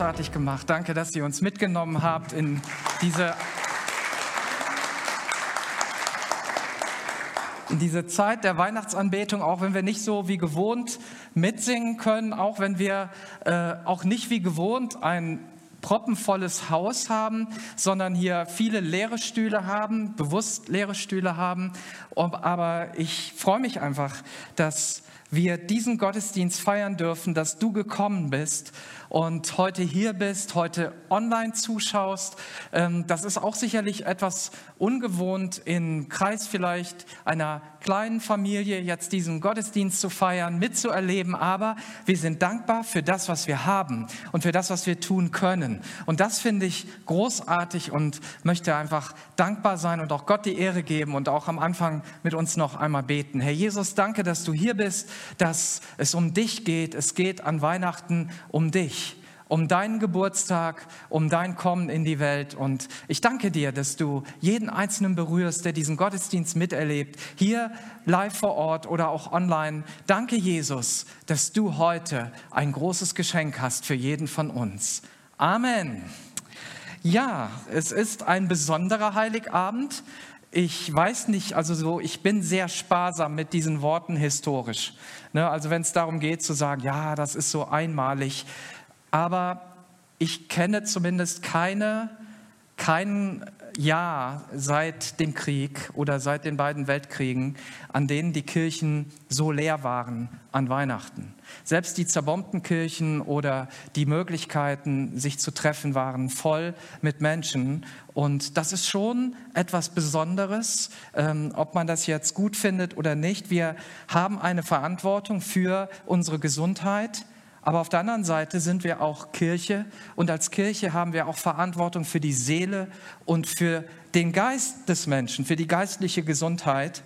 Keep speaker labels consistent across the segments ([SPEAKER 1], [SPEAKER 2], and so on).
[SPEAKER 1] großartig gemacht. Danke, dass ihr uns mitgenommen habt in diese, in diese Zeit der Weihnachtsanbetung, auch wenn wir nicht so wie gewohnt mitsingen können, auch wenn wir äh, auch nicht wie gewohnt ein proppenvolles Haus haben, sondern hier viele leere Stühle haben, bewusst leere Stühle haben. Aber ich freue mich einfach, dass wir diesen Gottesdienst feiern dürfen, dass du gekommen bist und heute hier bist, heute online zuschaust. Ähm, das ist auch sicherlich etwas ungewohnt, im Kreis vielleicht einer kleinen Familie jetzt diesen Gottesdienst zu feiern, mitzuerleben. Aber wir sind dankbar für das, was wir haben und für das, was wir tun können. Und das finde ich großartig und möchte einfach dankbar sein und auch Gott die Ehre geben und auch am Anfang mit uns noch einmal beten. Herr Jesus, danke, dass du hier bist, dass es um dich geht. Es geht an Weihnachten um dich um deinen Geburtstag, um dein Kommen in die Welt. Und ich danke dir, dass du jeden Einzelnen berührst, der diesen Gottesdienst miterlebt, hier live vor Ort oder auch online. Danke, Jesus, dass du heute ein großes Geschenk hast für jeden von uns. Amen. Ja, es ist ein besonderer Heiligabend. Ich weiß nicht, also so, ich bin sehr sparsam mit diesen Worten historisch. Ne, also wenn es darum geht zu sagen, ja, das ist so einmalig, aber ich kenne zumindest keine, kein Jahr seit dem Krieg oder seit den beiden Weltkriegen, an denen die Kirchen so leer waren an Weihnachten. Selbst die zerbombten Kirchen oder die Möglichkeiten, sich zu treffen, waren voll mit Menschen. Und das ist schon etwas Besonderes, ähm, ob man das jetzt gut findet oder nicht. Wir haben eine Verantwortung für unsere Gesundheit aber auf der anderen Seite sind wir auch Kirche und als Kirche haben wir auch Verantwortung für die Seele und für den Geist des Menschen, für die geistliche Gesundheit.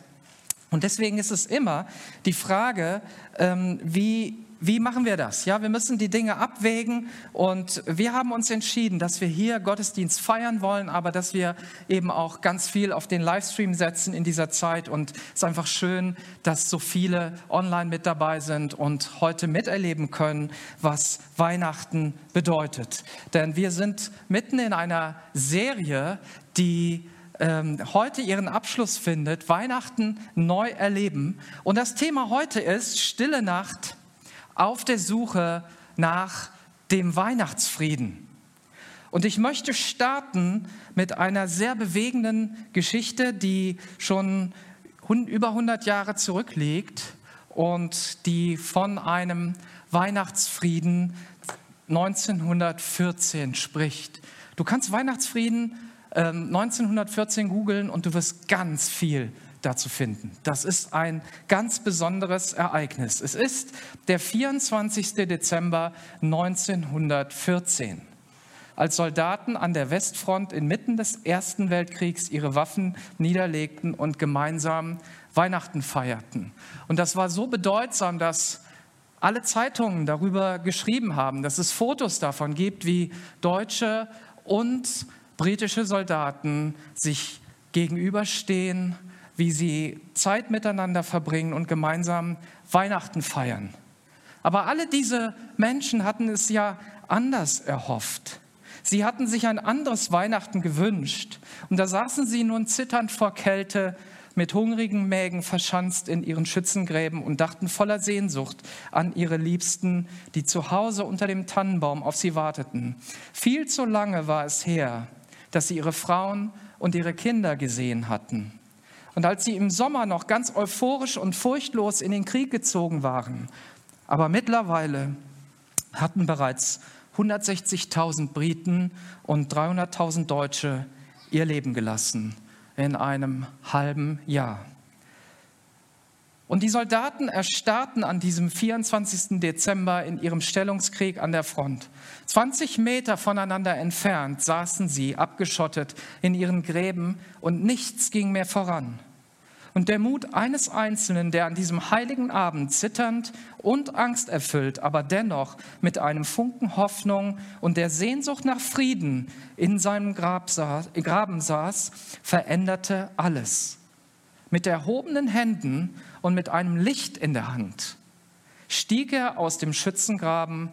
[SPEAKER 1] Und deswegen ist es immer die Frage, ähm, wie wie machen wir das? Ja, wir müssen die Dinge abwägen und wir haben uns entschieden, dass wir hier Gottesdienst feiern wollen, aber dass wir eben auch ganz viel auf den Livestream setzen in dieser Zeit und es ist einfach schön, dass so viele online mit dabei sind und heute miterleben können, was Weihnachten bedeutet. Denn wir sind mitten in einer Serie, die ähm, heute ihren Abschluss findet, Weihnachten neu erleben. Und das Thema heute ist Stille Nacht auf der Suche nach dem Weihnachtsfrieden. Und ich möchte starten mit einer sehr bewegenden Geschichte, die schon über 100 Jahre zurückliegt und die von einem Weihnachtsfrieden 1914 spricht. Du kannst Weihnachtsfrieden äh, 1914 googeln und du wirst ganz viel dazu finden. Das ist ein ganz besonderes Ereignis. Es ist der 24. Dezember 1914 als Soldaten an der Westfront inmitten des Ersten Weltkriegs ihre Waffen niederlegten und gemeinsam Weihnachten feierten. Und das war so bedeutsam, dass alle Zeitungen darüber geschrieben haben, dass es Fotos davon gibt, wie deutsche und britische Soldaten sich gegenüberstehen wie sie Zeit miteinander verbringen und gemeinsam Weihnachten feiern. Aber alle diese Menschen hatten es ja anders erhofft. Sie hatten sich ein anderes Weihnachten gewünscht. Und da saßen sie nun zitternd vor Kälte, mit hungrigen Mägen verschanzt in ihren Schützengräben und dachten voller Sehnsucht an ihre Liebsten, die zu Hause unter dem Tannenbaum auf sie warteten. Viel zu lange war es her, dass sie ihre Frauen und ihre Kinder gesehen hatten. Und als sie im Sommer noch ganz euphorisch und furchtlos in den Krieg gezogen waren, aber mittlerweile hatten bereits 160.000 Briten und 300.000 Deutsche ihr Leben gelassen in einem halben Jahr. Und die Soldaten erstarrten an diesem 24. Dezember in ihrem Stellungskrieg an der Front. 20 Meter voneinander entfernt saßen sie abgeschottet in ihren Gräben und nichts ging mehr voran. Und der Mut eines Einzelnen, der an diesem heiligen Abend zitternd und angsterfüllt, aber dennoch mit einem Funken Hoffnung und der Sehnsucht nach Frieden in seinem saß, Graben saß, veränderte alles. Mit erhobenen Händen und mit einem Licht in der Hand stieg er aus dem Schützengraben,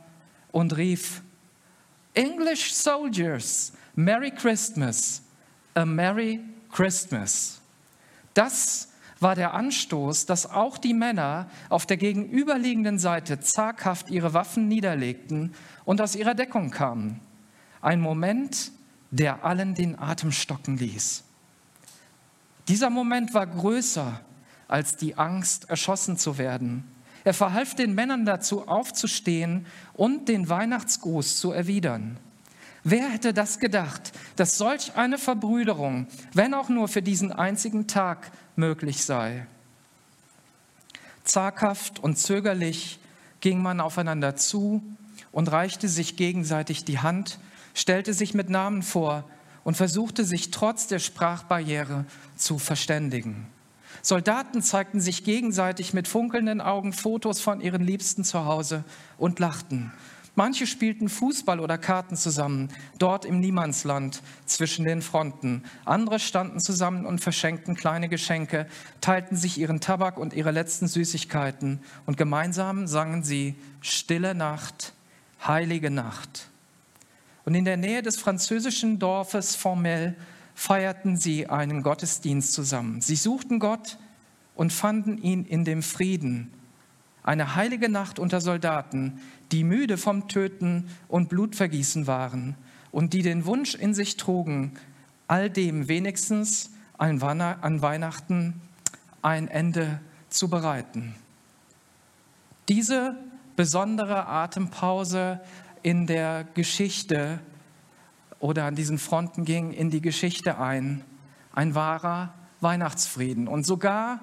[SPEAKER 1] und rief, English soldiers, Merry Christmas, a Merry Christmas. Das war der Anstoß, dass auch die Männer auf der gegenüberliegenden Seite zaghaft ihre Waffen niederlegten und aus ihrer Deckung kamen. Ein Moment, der allen den Atem stocken ließ. Dieser Moment war größer als die Angst, erschossen zu werden. Er verhalf den Männern dazu, aufzustehen und den Weihnachtsgruß zu erwidern. Wer hätte das gedacht, dass solch eine Verbrüderung, wenn auch nur für diesen einzigen Tag, möglich sei? Zaghaft und zögerlich ging man aufeinander zu und reichte sich gegenseitig die Hand, stellte sich mit Namen vor und versuchte sich trotz der Sprachbarriere zu verständigen. Soldaten zeigten sich gegenseitig mit funkelnden Augen Fotos von ihren Liebsten zu Hause und lachten. Manche spielten Fußball oder Karten zusammen, dort im Niemandsland zwischen den Fronten. Andere standen zusammen und verschenkten kleine Geschenke, teilten sich ihren Tabak und ihre letzten Süßigkeiten und gemeinsam sangen sie Stille Nacht, heilige Nacht. Und in der Nähe des französischen Dorfes Formel feierten sie einen Gottesdienst zusammen. Sie suchten Gott und fanden ihn in dem Frieden. Eine heilige Nacht unter Soldaten, die müde vom Töten und Blutvergießen waren und die den Wunsch in sich trugen, all dem wenigstens an Weihnachten ein Ende zu bereiten. Diese besondere Atempause in der Geschichte oder an diesen Fronten ging in die Geschichte ein. Ein wahrer Weihnachtsfrieden. Und sogar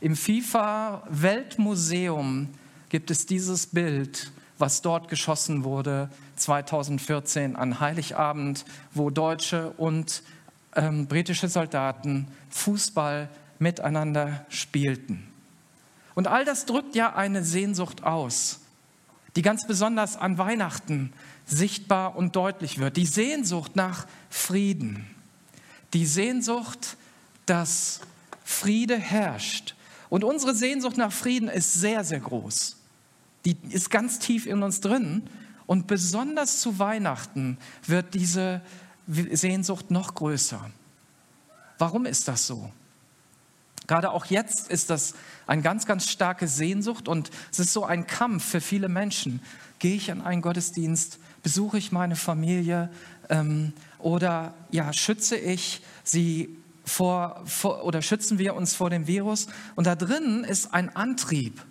[SPEAKER 1] im FIFA Weltmuseum gibt es dieses Bild, was dort geschossen wurde 2014 an Heiligabend, wo deutsche und ähm, britische Soldaten Fußball miteinander spielten. Und all das drückt ja eine Sehnsucht aus, die ganz besonders an Weihnachten sichtbar und deutlich wird. Die Sehnsucht nach Frieden. Die Sehnsucht, dass Friede herrscht. Und unsere Sehnsucht nach Frieden ist sehr, sehr groß. Die ist ganz tief in uns drin. Und besonders zu Weihnachten wird diese Sehnsucht noch größer. Warum ist das so? Gerade auch jetzt ist das eine ganz, ganz starke Sehnsucht und es ist so ein Kampf für viele Menschen. Gehe ich an einen Gottesdienst? Besuche ich meine Familie? Ähm, oder ja, schütze ich sie vor, vor, oder schützen wir uns vor dem Virus? Und da drin ist ein Antrieb,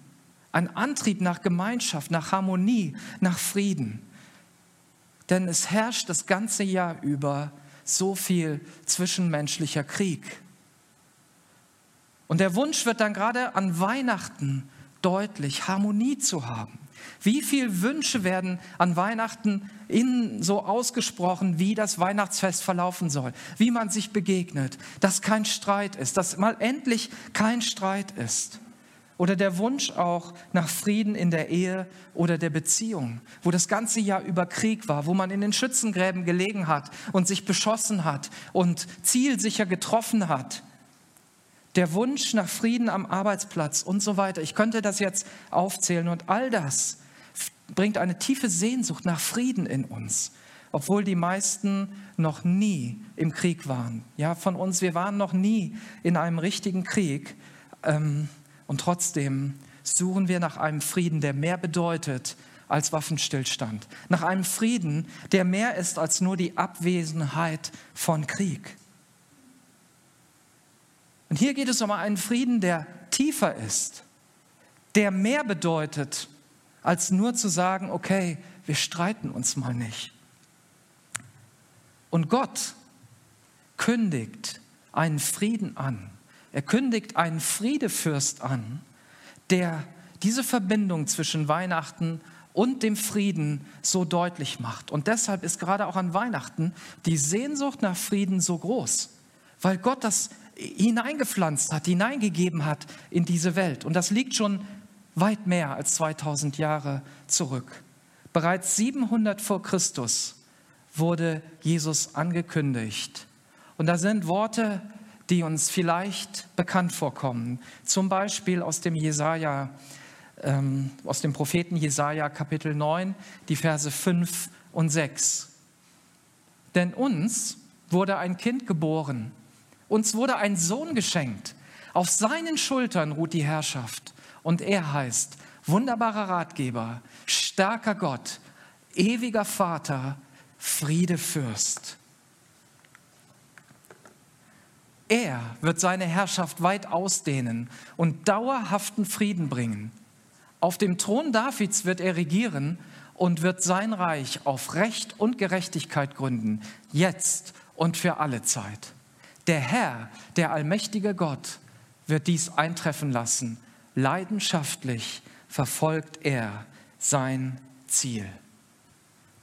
[SPEAKER 1] ein Antrieb nach Gemeinschaft, nach Harmonie, nach Frieden. Denn es herrscht das ganze Jahr über so viel zwischenmenschlicher Krieg. Und der Wunsch wird dann gerade an Weihnachten deutlich, Harmonie zu haben. Wie viele Wünsche werden an Weihnachten innen so ausgesprochen, wie das Weihnachtsfest verlaufen soll, wie man sich begegnet, dass kein Streit ist, dass mal endlich kein Streit ist. Oder der Wunsch auch nach Frieden in der Ehe oder der Beziehung, wo das ganze Jahr über Krieg war, wo man in den Schützengräben gelegen hat und sich beschossen hat und zielsicher getroffen hat der Wunsch nach Frieden am Arbeitsplatz und so weiter. Ich könnte das jetzt aufzählen und all das bringt eine tiefe Sehnsucht nach Frieden in uns, obwohl die meisten noch nie im Krieg waren. Ja, von uns, wir waren noch nie in einem richtigen Krieg ähm, und trotzdem suchen wir nach einem Frieden, der mehr bedeutet als Waffenstillstand, nach einem Frieden, der mehr ist als nur die Abwesenheit von Krieg. Und hier geht es um einen Frieden, der tiefer ist, der mehr bedeutet, als nur zu sagen, okay, wir streiten uns mal nicht. Und Gott kündigt einen Frieden an. Er kündigt einen Friedefürst an, der diese Verbindung zwischen Weihnachten und dem Frieden so deutlich macht. Und deshalb ist gerade auch an Weihnachten die Sehnsucht nach Frieden so groß, weil Gott das hineingepflanzt hat, hineingegeben hat in diese Welt. Und das liegt schon weit mehr als 2000 Jahre zurück. Bereits 700 vor Christus wurde Jesus angekündigt. Und da sind Worte, die uns vielleicht bekannt vorkommen. Zum Beispiel aus dem Jesaja ähm, aus dem Propheten Jesaja, Kapitel 9, die Verse 5 und 6. Denn uns wurde ein Kind geboren, uns wurde ein Sohn geschenkt. Auf seinen Schultern ruht die Herrschaft und er heißt wunderbarer Ratgeber, starker Gott, ewiger Vater, Friedefürst. Er wird seine Herrschaft weit ausdehnen und dauerhaften Frieden bringen. Auf dem Thron Davids wird er regieren und wird sein Reich auf Recht und Gerechtigkeit gründen, jetzt und für alle Zeit. Der Herr, der allmächtige Gott, wird dies eintreffen lassen. Leidenschaftlich verfolgt er sein Ziel.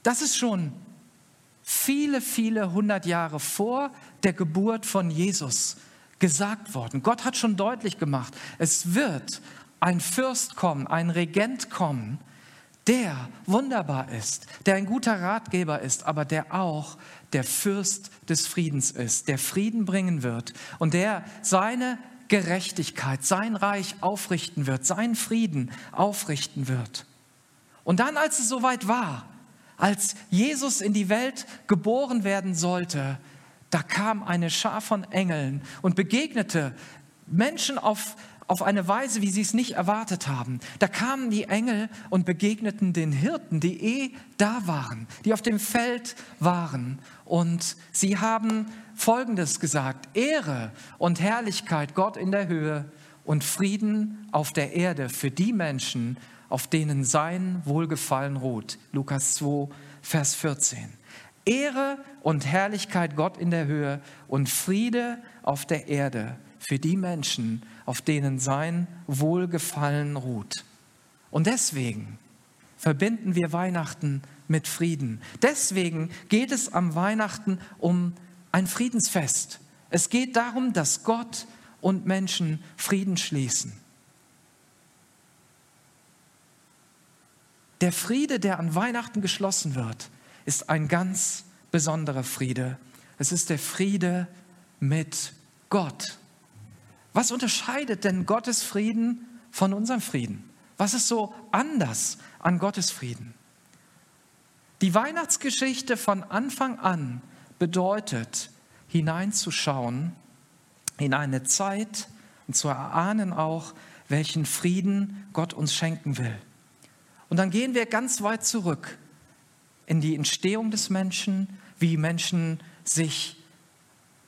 [SPEAKER 1] Das ist schon viele, viele hundert Jahre vor der Geburt von Jesus gesagt worden. Gott hat schon deutlich gemacht, es wird ein Fürst kommen, ein Regent kommen, der wunderbar ist, der ein guter Ratgeber ist, aber der auch der Fürst des Friedens ist, der Frieden bringen wird und der seine Gerechtigkeit, sein Reich aufrichten wird, seinen Frieden aufrichten wird. Und dann, als es soweit war, als Jesus in die Welt geboren werden sollte, da kam eine Schar von Engeln und begegnete Menschen auf, auf eine Weise, wie sie es nicht erwartet haben. Da kamen die Engel und begegneten den Hirten, die eh da waren, die auf dem Feld waren. Und sie haben Folgendes gesagt, Ehre und Herrlichkeit Gott in der Höhe und Frieden auf der Erde für die Menschen, auf denen sein Wohlgefallen ruht. Lukas 2, Vers 14. Ehre und Herrlichkeit Gott in der Höhe und Friede auf der Erde für die Menschen, auf denen sein Wohlgefallen ruht. Und deswegen verbinden wir Weihnachten mit Frieden. Deswegen geht es am Weihnachten um ein Friedensfest. Es geht darum, dass Gott und Menschen Frieden schließen. Der Friede, der an Weihnachten geschlossen wird, ist ein ganz besonderer Friede. Es ist der Friede mit Gott. Was unterscheidet denn Gottes Frieden von unserem Frieden? Was ist so anders an Gottes Frieden? Die Weihnachtsgeschichte von Anfang an bedeutet, hineinzuschauen in eine Zeit und zu erahnen auch, welchen Frieden Gott uns schenken will. Und dann gehen wir ganz weit zurück in die Entstehung des Menschen, wie Menschen sich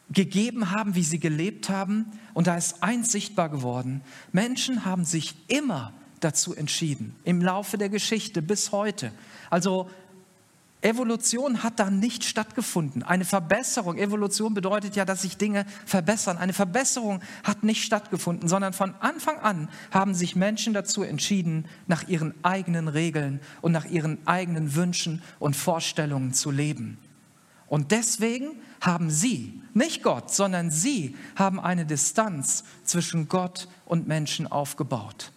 [SPEAKER 1] gegeben haben, wie sie gelebt haben. Und da ist eins sichtbar geworden. Menschen haben sich immer dazu entschieden, im Laufe der Geschichte bis heute. Also Evolution hat da nicht stattgefunden. Eine Verbesserung, Evolution bedeutet ja, dass sich Dinge verbessern. Eine Verbesserung hat nicht stattgefunden, sondern von Anfang an haben sich Menschen dazu entschieden, nach ihren eigenen Regeln und nach ihren eigenen Wünschen und Vorstellungen zu leben. Und deswegen haben sie, nicht Gott, sondern sie haben eine Distanz zwischen Gott und Menschen aufgebaut.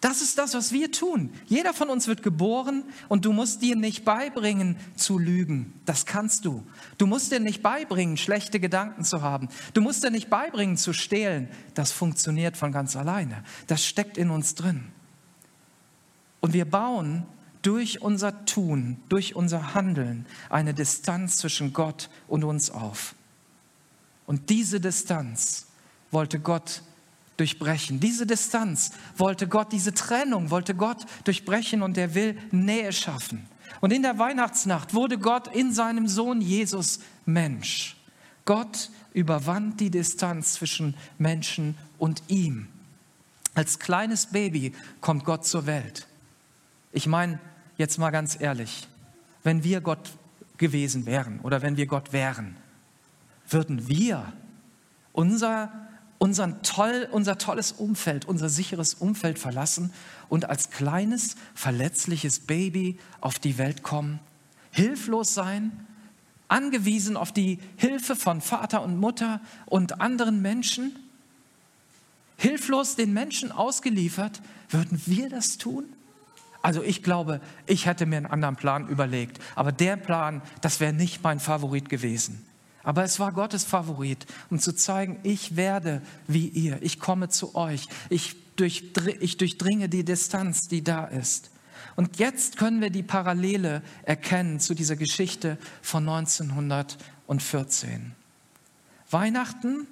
[SPEAKER 1] Das ist das, was wir tun. Jeder von uns wird geboren und du musst dir nicht beibringen zu lügen. Das kannst du. Du musst dir nicht beibringen, schlechte Gedanken zu haben. Du musst dir nicht beibringen zu stehlen. Das funktioniert von ganz alleine. Das steckt in uns drin. Und wir bauen durch unser Tun, durch unser Handeln eine Distanz zwischen Gott und uns auf. Und diese Distanz wollte Gott durchbrechen. Diese Distanz wollte Gott, diese Trennung wollte Gott durchbrechen und er will Nähe schaffen. Und in der Weihnachtsnacht wurde Gott in seinem Sohn Jesus Mensch. Gott überwand die Distanz zwischen Menschen und ihm. Als kleines Baby kommt Gott zur Welt. Ich meine, jetzt mal ganz ehrlich, wenn wir Gott gewesen wären oder wenn wir Gott wären, würden wir unser unseren toll, unser tolles Umfeld, unser sicheres Umfeld verlassen und als kleines, verletzliches Baby auf die Welt kommen, hilflos sein, angewiesen auf die Hilfe von Vater und Mutter und anderen Menschen, hilflos den Menschen ausgeliefert, würden wir das tun? Also ich glaube, ich hätte mir einen anderen Plan überlegt, aber der Plan, das wäre nicht mein Favorit gewesen. Aber es war Gottes Favorit, um zu zeigen, ich werde wie ihr, ich komme zu euch, ich ich durchdringe die Distanz, die da ist. Und jetzt können wir die Parallele erkennen zu dieser Geschichte von 1914. Weihnachten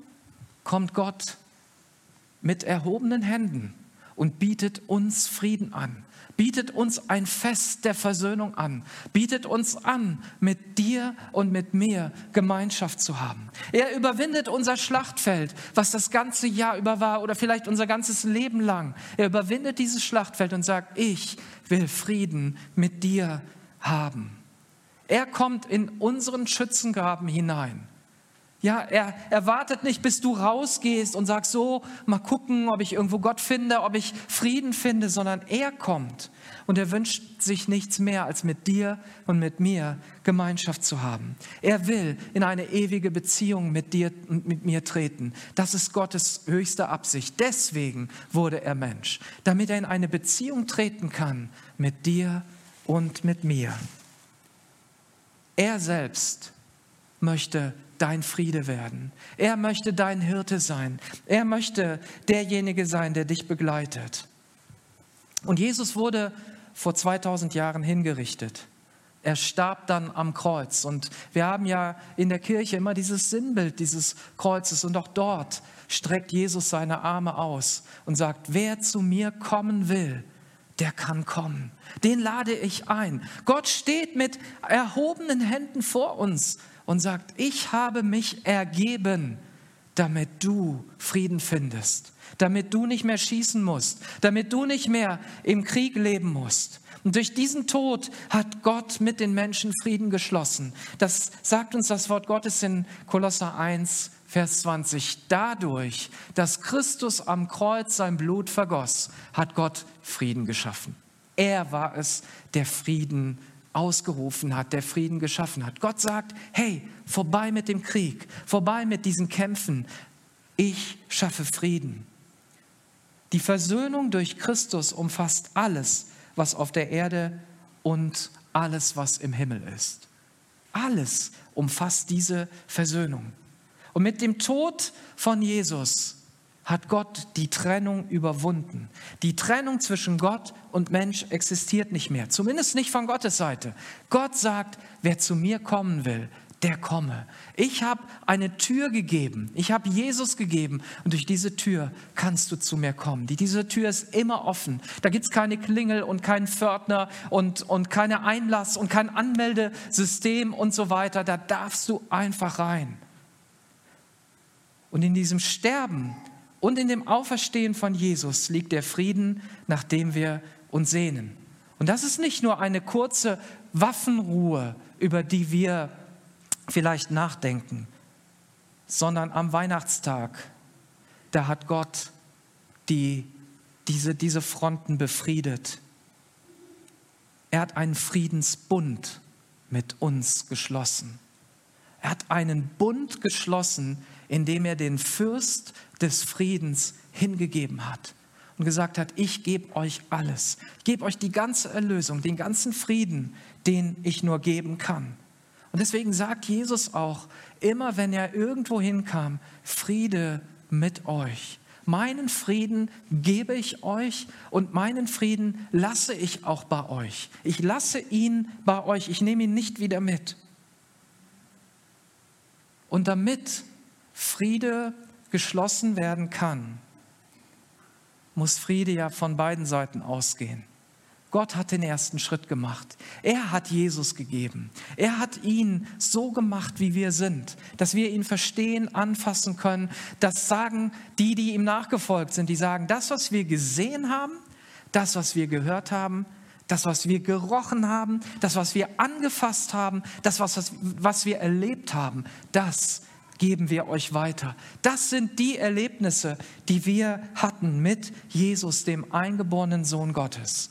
[SPEAKER 1] kommt Gott mit erhobenen Händen und bietet uns Frieden an bietet uns ein Fest der Versöhnung an, bietet uns an, mit dir und mit mir Gemeinschaft zu haben. Er überwindet unser Schlachtfeld, was das ganze Jahr über war oder vielleicht unser ganzes Leben lang. Er überwindet dieses Schlachtfeld und sagt, ich will Frieden mit dir haben. Er kommt in unseren Schützengraben hinein ja, er, er wartet nicht, bis du rausgehst und sagst so, mal gucken, ob ich irgendwo Gott finde, ob ich Frieden finde, sondern er kommt und er wünscht sich nichts mehr, als mit dir und mit mir Gemeinschaft zu haben. Er will in eine ewige Beziehung mit dir und mit mir treten. Das ist Gottes höchste Absicht. Deswegen wurde er Mensch, damit er in eine Beziehung treten kann mit dir und mit mir. Er selbst möchte dein Friede werden. Er möchte dein Hirte sein. Er möchte derjenige sein, der dich begleitet. Und Jesus wurde vor 2000 Jahren hingerichtet. Er starb dann am Kreuz. Und wir haben ja in der Kirche immer dieses Sinnbild dieses Kreuzes. Und auch dort streckt Jesus seine Arme aus und sagt, wer zu mir kommen will, der kann kommen. Den lade ich ein. Gott steht mit erhobenen Händen vor uns und sagt, ich habe mich ergeben, damit du Frieden findest, damit du nicht mehr schießen musst, damit du nicht mehr im Krieg leben musst. Und durch diesen Tod hat Gott mit den Menschen Frieden geschlossen. Das sagt uns das Wort Gottes in Kolosser 1, Vers 20. Dadurch, dass Christus am Kreuz sein Blut vergoss, hat Gott Frieden geschaffen. Er war es, der Frieden ausgerufen hat, der Frieden geschaffen hat. Gott sagt, hey, vorbei mit dem Krieg, vorbei mit diesen Kämpfen. Ich schaffe Frieden. Die Versöhnung durch Christus umfasst alles, was auf der Erde und alles, was im Himmel ist. Alles umfasst diese Versöhnung. Und mit dem Tod von Jesus hat Gott die Trennung überwunden. Die Trennung zwischen Gott und Mensch existiert nicht mehr, zumindest nicht von Gottes Seite. Gott sagt, wer zu mir kommen will, der komme. Ich habe eine Tür gegeben, ich habe Jesus gegeben und durch diese Tür kannst du zu mir kommen. diese Tür ist immer offen. Da gibt es keine Klingel und keinen Pförtner und, und keine Einlass und kein Anmeldesystem und so weiter. Da darfst du einfach rein. Und in diesem Sterben und in dem Auferstehen von Jesus liegt der Frieden, nach dem wir uns sehnen. Und das ist nicht nur eine kurze Waffenruhe, über die wir vielleicht nachdenken, sondern am Weihnachtstag, da hat Gott die, diese, diese Fronten befriedet. Er hat einen Friedensbund mit uns geschlossen. Er hat einen Bund geschlossen, indem er den Fürst des Friedens hingegeben hat und gesagt hat, ich gebe euch alles, gebe euch die ganze Erlösung, den ganzen Frieden, den ich nur geben kann. Und deswegen sagt Jesus auch, immer wenn er irgendwo hinkam, Friede mit euch. Meinen Frieden gebe ich euch und meinen Frieden lasse ich auch bei euch. Ich lasse ihn bei euch, ich nehme ihn nicht wieder mit. Und damit Friede geschlossen werden kann, muss Friede ja von beiden Seiten ausgehen. Gott hat den ersten Schritt gemacht. Er hat Jesus gegeben. Er hat ihn so gemacht, wie wir sind, dass wir ihn verstehen, anfassen können. Das sagen die, die ihm nachgefolgt sind. Die sagen, das, was wir gesehen haben, das, was wir gehört haben, das, was wir gerochen haben, das, was wir angefasst haben, das, was, was wir erlebt haben, das geben wir euch weiter. Das sind die Erlebnisse, die wir hatten mit Jesus, dem eingeborenen Sohn Gottes.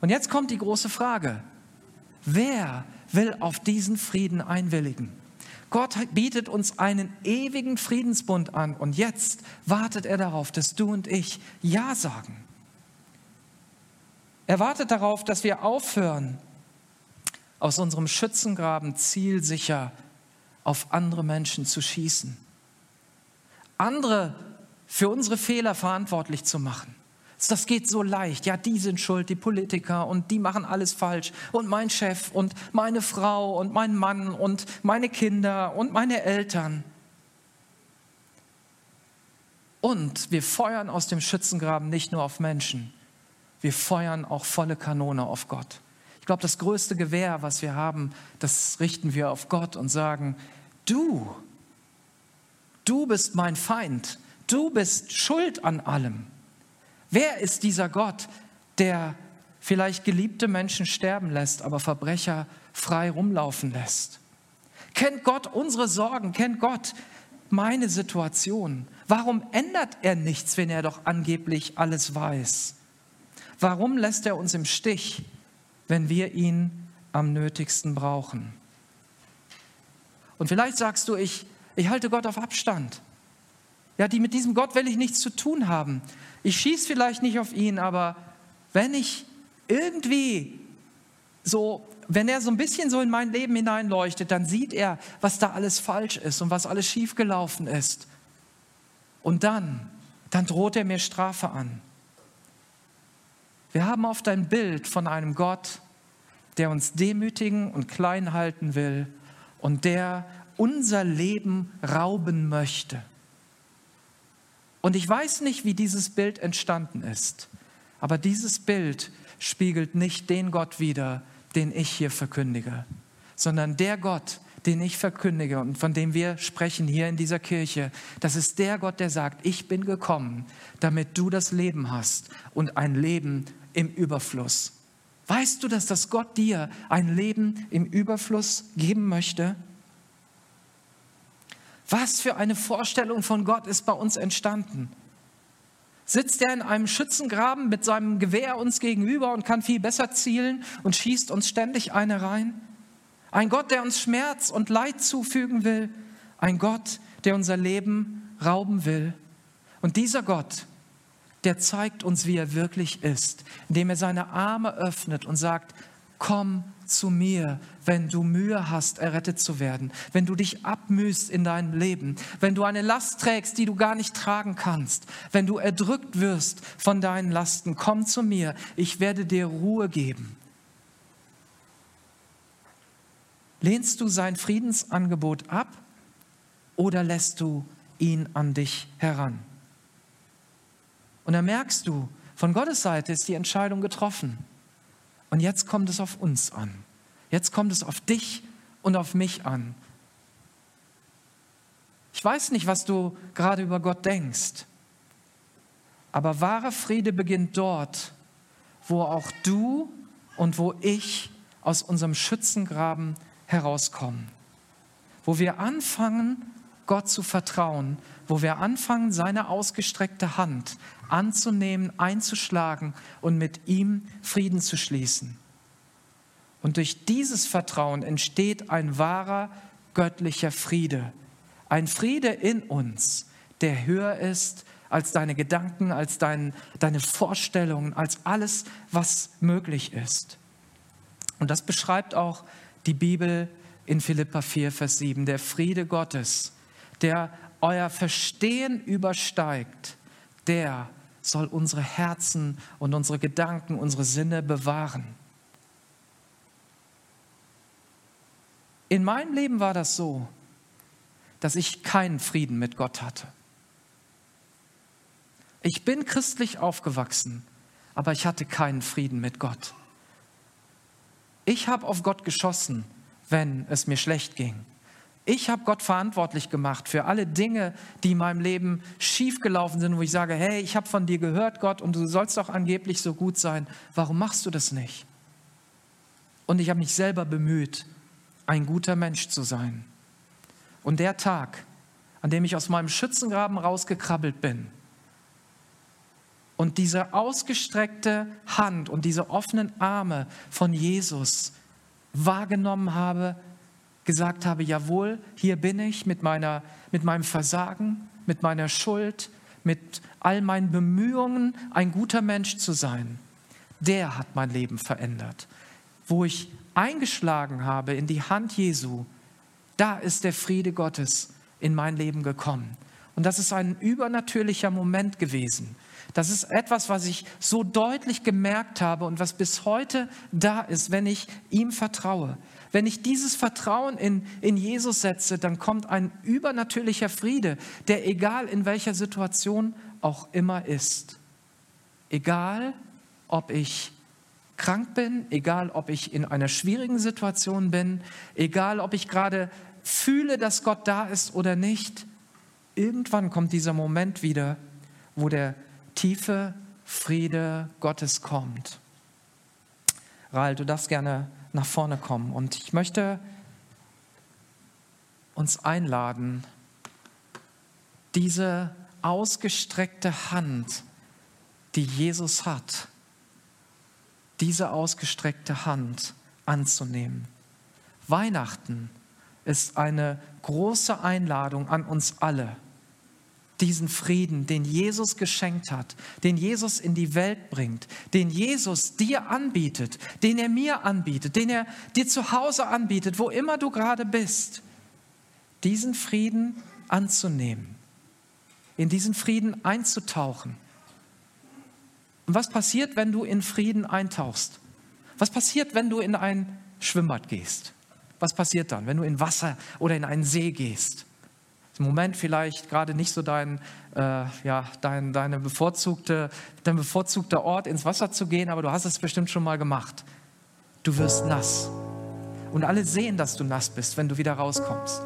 [SPEAKER 1] Und jetzt kommt die große Frage. Wer will auf diesen Frieden einwilligen? Gott bietet uns einen ewigen Friedensbund an und jetzt wartet er darauf, dass du und ich Ja sagen. Er wartet darauf, dass wir aufhören, aus unserem Schützengraben zielsicher auf andere Menschen zu schießen. Andere für unsere Fehler verantwortlich zu machen. Das geht so leicht. Ja, die sind schuld, die Politiker und die machen alles falsch. Und mein Chef und meine Frau und mein Mann und meine Kinder und meine Eltern. Und wir feuern aus dem Schützengraben nicht nur auf Menschen, wir feuern auch volle Kanone auf Gott. Ich glaube, das größte Gewehr, was wir haben, das richten wir auf Gott und sagen, du, du bist mein Feind, du bist schuld an allem. Wer ist dieser Gott, der vielleicht geliebte Menschen sterben lässt, aber Verbrecher frei rumlaufen lässt? Kennt Gott unsere Sorgen? Kennt Gott meine Situation? Warum ändert er nichts, wenn er doch angeblich alles weiß? Warum lässt er uns im Stich, wenn wir ihn am nötigsten brauchen? Und vielleicht sagst du, ich, ich halte Gott auf Abstand. Ja, die mit diesem Gott will ich nichts zu tun haben. Ich schieße vielleicht nicht auf ihn, aber wenn ich irgendwie so, wenn er so ein bisschen so in mein Leben hineinleuchtet, dann sieht er, was da alles falsch ist und was alles schiefgelaufen ist. Und dann, dann droht er mir Strafe an. Wir haben oft ein Bild von einem Gott, der uns demütigen und klein halten will und der unser Leben rauben möchte. Und ich weiß nicht, wie dieses Bild entstanden ist, aber dieses Bild spiegelt nicht den Gott wider, den ich hier verkündige, sondern der Gott, den ich verkündige und von dem wir sprechen hier in dieser Kirche, das ist der Gott, der sagt, ich bin gekommen, damit du das Leben hast und ein Leben im Überfluss. Weißt du, dass das Gott dir ein Leben im Überfluss geben möchte? Was für eine Vorstellung von Gott ist bei uns entstanden? Sitzt er in einem Schützengraben mit seinem Gewehr uns gegenüber und kann viel besser zielen und schießt uns ständig eine rein? Ein Gott, der uns Schmerz und Leid zufügen will. Ein Gott, der unser Leben rauben will. Und dieser Gott, der zeigt uns, wie er wirklich ist, indem er seine Arme öffnet und sagt, komm zu mir, wenn du Mühe hast, errettet zu werden, wenn du dich abmühst in deinem Leben, wenn du eine Last trägst, die du gar nicht tragen kannst, wenn du erdrückt wirst von deinen Lasten, komm zu mir, ich werde dir Ruhe geben. Lehnst du sein Friedensangebot ab oder lässt du ihn an dich heran? Und dann merkst du, von Gottes Seite ist die Entscheidung getroffen. Und jetzt kommt es auf uns an. Jetzt kommt es auf dich und auf mich an. Ich weiß nicht, was du gerade über Gott denkst, aber wahrer Friede beginnt dort, wo auch du und wo ich aus unserem Schützengraben herauskommen, wo wir anfangen, Gott zu vertrauen, wo wir anfangen, seine ausgestreckte Hand anzunehmen, einzuschlagen und mit ihm Frieden zu schließen. Und durch dieses Vertrauen entsteht ein wahrer göttlicher Friede. Ein Friede in uns, der höher ist als deine Gedanken, als dein, deine Vorstellungen, als alles, was möglich ist. Und das beschreibt auch die Bibel in Philippa 4, Vers 7. Der Friede Gottes, der euer Verstehen übersteigt, der soll unsere Herzen und unsere Gedanken, unsere Sinne bewahren. In meinem Leben war das so, dass ich keinen Frieden mit Gott hatte. Ich bin christlich aufgewachsen, aber ich hatte keinen Frieden mit Gott. Ich habe auf Gott geschossen, wenn es mir schlecht ging. Ich habe Gott verantwortlich gemacht für alle Dinge, die in meinem Leben schiefgelaufen sind, wo ich sage, hey, ich habe von dir gehört, Gott, und du sollst doch angeblich so gut sein. Warum machst du das nicht? Und ich habe mich selber bemüht, ein guter Mensch zu sein. Und der Tag, an dem ich aus meinem Schützengraben rausgekrabbelt bin und diese ausgestreckte Hand und diese offenen Arme von Jesus wahrgenommen habe, gesagt habe, jawohl, hier bin ich mit, meiner, mit meinem Versagen, mit meiner Schuld, mit all meinen Bemühungen, ein guter Mensch zu sein, der hat mein Leben verändert. Wo ich eingeschlagen habe in die Hand Jesu, da ist der Friede Gottes in mein Leben gekommen. Und das ist ein übernatürlicher Moment gewesen. Das ist etwas, was ich so deutlich gemerkt habe und was bis heute da ist, wenn ich ihm vertraue. Wenn ich dieses Vertrauen in, in Jesus setze, dann kommt ein übernatürlicher Friede, der egal in welcher Situation auch immer ist. Egal, ob ich krank bin, egal, ob ich in einer schwierigen Situation bin, egal, ob ich gerade fühle, dass Gott da ist oder nicht, irgendwann kommt dieser Moment wieder, wo der tiefe Friede Gottes kommt. Rahl, du darfst gerne nach vorne kommen. Und ich möchte uns einladen, diese ausgestreckte Hand, die Jesus hat, diese ausgestreckte Hand anzunehmen. Weihnachten ist eine große Einladung an uns alle diesen Frieden, den Jesus geschenkt hat, den Jesus in die Welt bringt, den Jesus dir anbietet, den er mir anbietet, den er dir zu Hause anbietet, wo immer du gerade bist, diesen Frieden anzunehmen, in diesen Frieden einzutauchen. Und was passiert, wenn du in Frieden eintauchst? Was passiert, wenn du in ein Schwimmbad gehst? Was passiert dann, wenn du in Wasser oder in einen See gehst? Im Moment vielleicht gerade nicht so dein, äh, ja, dein, deine bevorzugte, dein bevorzugter Ort, ins Wasser zu gehen, aber du hast es bestimmt schon mal gemacht. Du wirst nass. Und alle sehen, dass du nass bist, wenn du wieder rauskommst.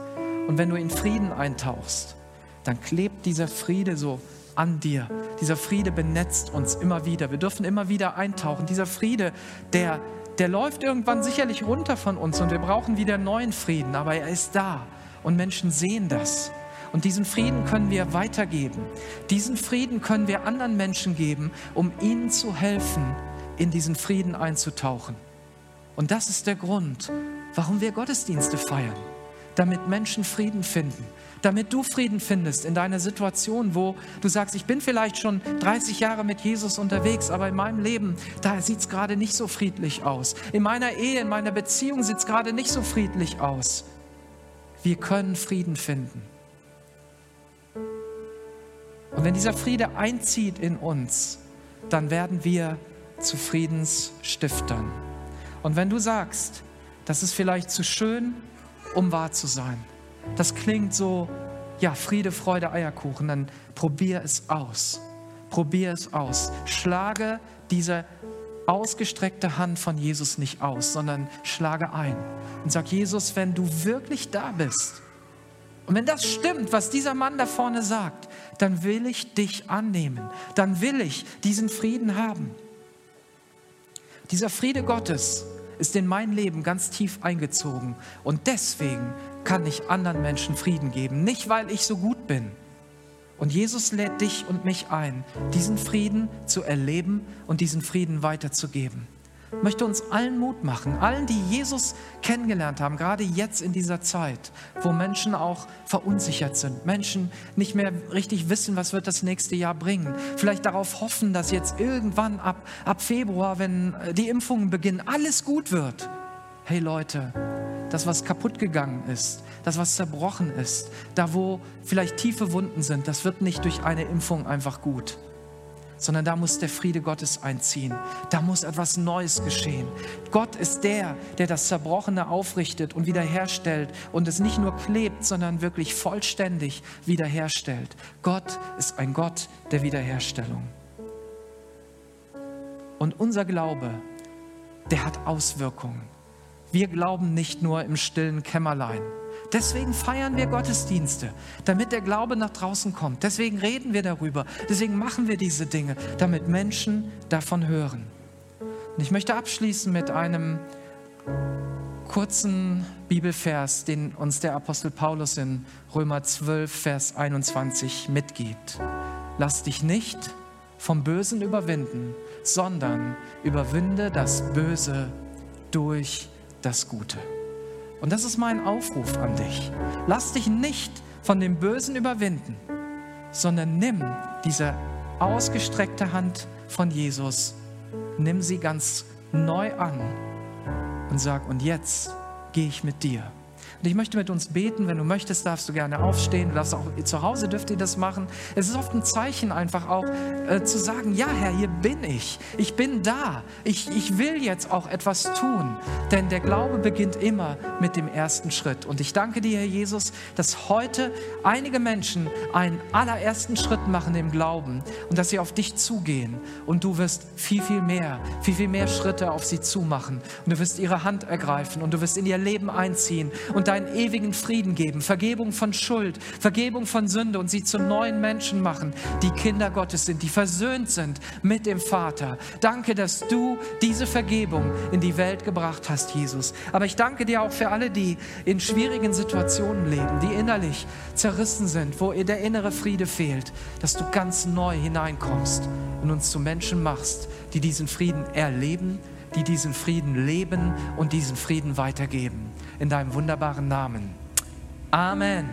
[SPEAKER 1] Und wenn du in Frieden eintauchst, dann klebt dieser Friede so an dir. Dieser Friede benetzt uns immer wieder. Wir dürfen immer wieder eintauchen. Dieser Friede, der, der läuft irgendwann sicherlich runter von uns und wir brauchen wieder neuen Frieden, aber er ist da und Menschen sehen das. Und diesen Frieden können wir weitergeben. Diesen Frieden können wir anderen Menschen geben, um ihnen zu helfen, in diesen Frieden einzutauchen. Und das ist der Grund, warum wir Gottesdienste feiern. Damit Menschen Frieden finden. Damit du Frieden findest in deiner Situation, wo du sagst, ich bin vielleicht schon 30 Jahre mit Jesus unterwegs, aber in meinem Leben, da sieht es gerade nicht so friedlich aus. In meiner Ehe, in meiner Beziehung sieht es gerade nicht so friedlich aus. Wir können Frieden finden. Und wenn dieser Friede einzieht in uns, dann werden wir zu Friedensstiftern. Und wenn du sagst, das ist vielleicht zu schön, um wahr zu sein, das klingt so, ja, Friede, Freude, Eierkuchen, dann probier es aus. Probier es aus. Schlage diese ausgestreckte Hand von Jesus nicht aus, sondern schlage ein und sag, Jesus, wenn du wirklich da bist, und wenn das stimmt, was dieser Mann da vorne sagt, dann will ich dich annehmen. Dann will ich diesen Frieden haben. Dieser Friede Gottes ist in mein Leben ganz tief eingezogen. Und deswegen kann ich anderen Menschen Frieden geben. Nicht, weil ich so gut bin. Und Jesus lädt dich und mich ein, diesen Frieden zu erleben und diesen Frieden weiterzugeben möchte uns allen Mut machen, allen, die Jesus kennengelernt haben, gerade jetzt in dieser Zeit, wo Menschen auch verunsichert sind, Menschen nicht mehr richtig wissen, was wird das nächste Jahr bringen, vielleicht darauf hoffen, dass jetzt irgendwann ab, ab Februar, wenn äh, die Impfungen beginnen, alles gut wird. Hey Leute, das, was kaputt gegangen ist, das, was zerbrochen ist, da, wo vielleicht tiefe Wunden sind, das wird nicht durch eine Impfung einfach gut sondern da muss der Friede Gottes einziehen. Da muss etwas Neues geschehen. Gott ist der, der das Zerbrochene aufrichtet und wiederherstellt und es nicht nur klebt, sondern wirklich vollständig wiederherstellt. Gott ist ein Gott der Wiederherstellung. Und unser Glaube, der hat Auswirkungen. Wir glauben nicht nur im stillen Kämmerlein Deswegen feiern wir Gottesdienste, damit der Glaube nach draußen kommt. Deswegen reden wir darüber. Deswegen machen wir diese Dinge, damit Menschen davon hören. Und ich möchte abschließen mit einem kurzen Bibelvers, den uns der Apostel Paulus in Römer 12, Vers 21 mitgibt. Lass dich nicht vom Bösen überwinden, sondern überwinde das Böse durch das Gute. Und das ist mein Aufruf an dich. Lass dich nicht von dem Bösen überwinden, sondern nimm diese ausgestreckte Hand von Jesus, nimm sie ganz neu an und sag, und jetzt gehe ich mit dir. Und ich möchte mit uns beten. Wenn du möchtest, darfst du gerne aufstehen. Du darfst auch zu Hause dürft ihr das machen. Es ist oft ein Zeichen einfach auch äh, zu sagen, ja Herr, hier bin ich. Ich bin da. Ich, ich will jetzt auch etwas tun. Denn der Glaube beginnt immer mit dem ersten Schritt. Und ich danke dir, Herr Jesus, dass heute einige Menschen einen allerersten Schritt machen im Glauben und dass sie auf dich zugehen. Und du wirst viel, viel mehr, viel, viel mehr Schritte auf sie zumachen. Und du wirst ihre Hand ergreifen und du wirst in ihr Leben einziehen und deinen ewigen Frieden geben, Vergebung von Schuld, Vergebung von Sünde und sie zu neuen Menschen machen, die Kinder Gottes sind, die versöhnt sind mit dem Vater. Danke, dass du diese Vergebung in die Welt gebracht hast, Jesus. Aber ich danke dir auch für alle, die in schwierigen Situationen leben, die innerlich zerrissen sind, wo der innere Friede fehlt, dass du ganz neu hineinkommst und uns zu Menschen machst, die diesen Frieden erleben, die diesen Frieden leben und diesen Frieden weitergeben in deinem wunderbaren Namen. Amen.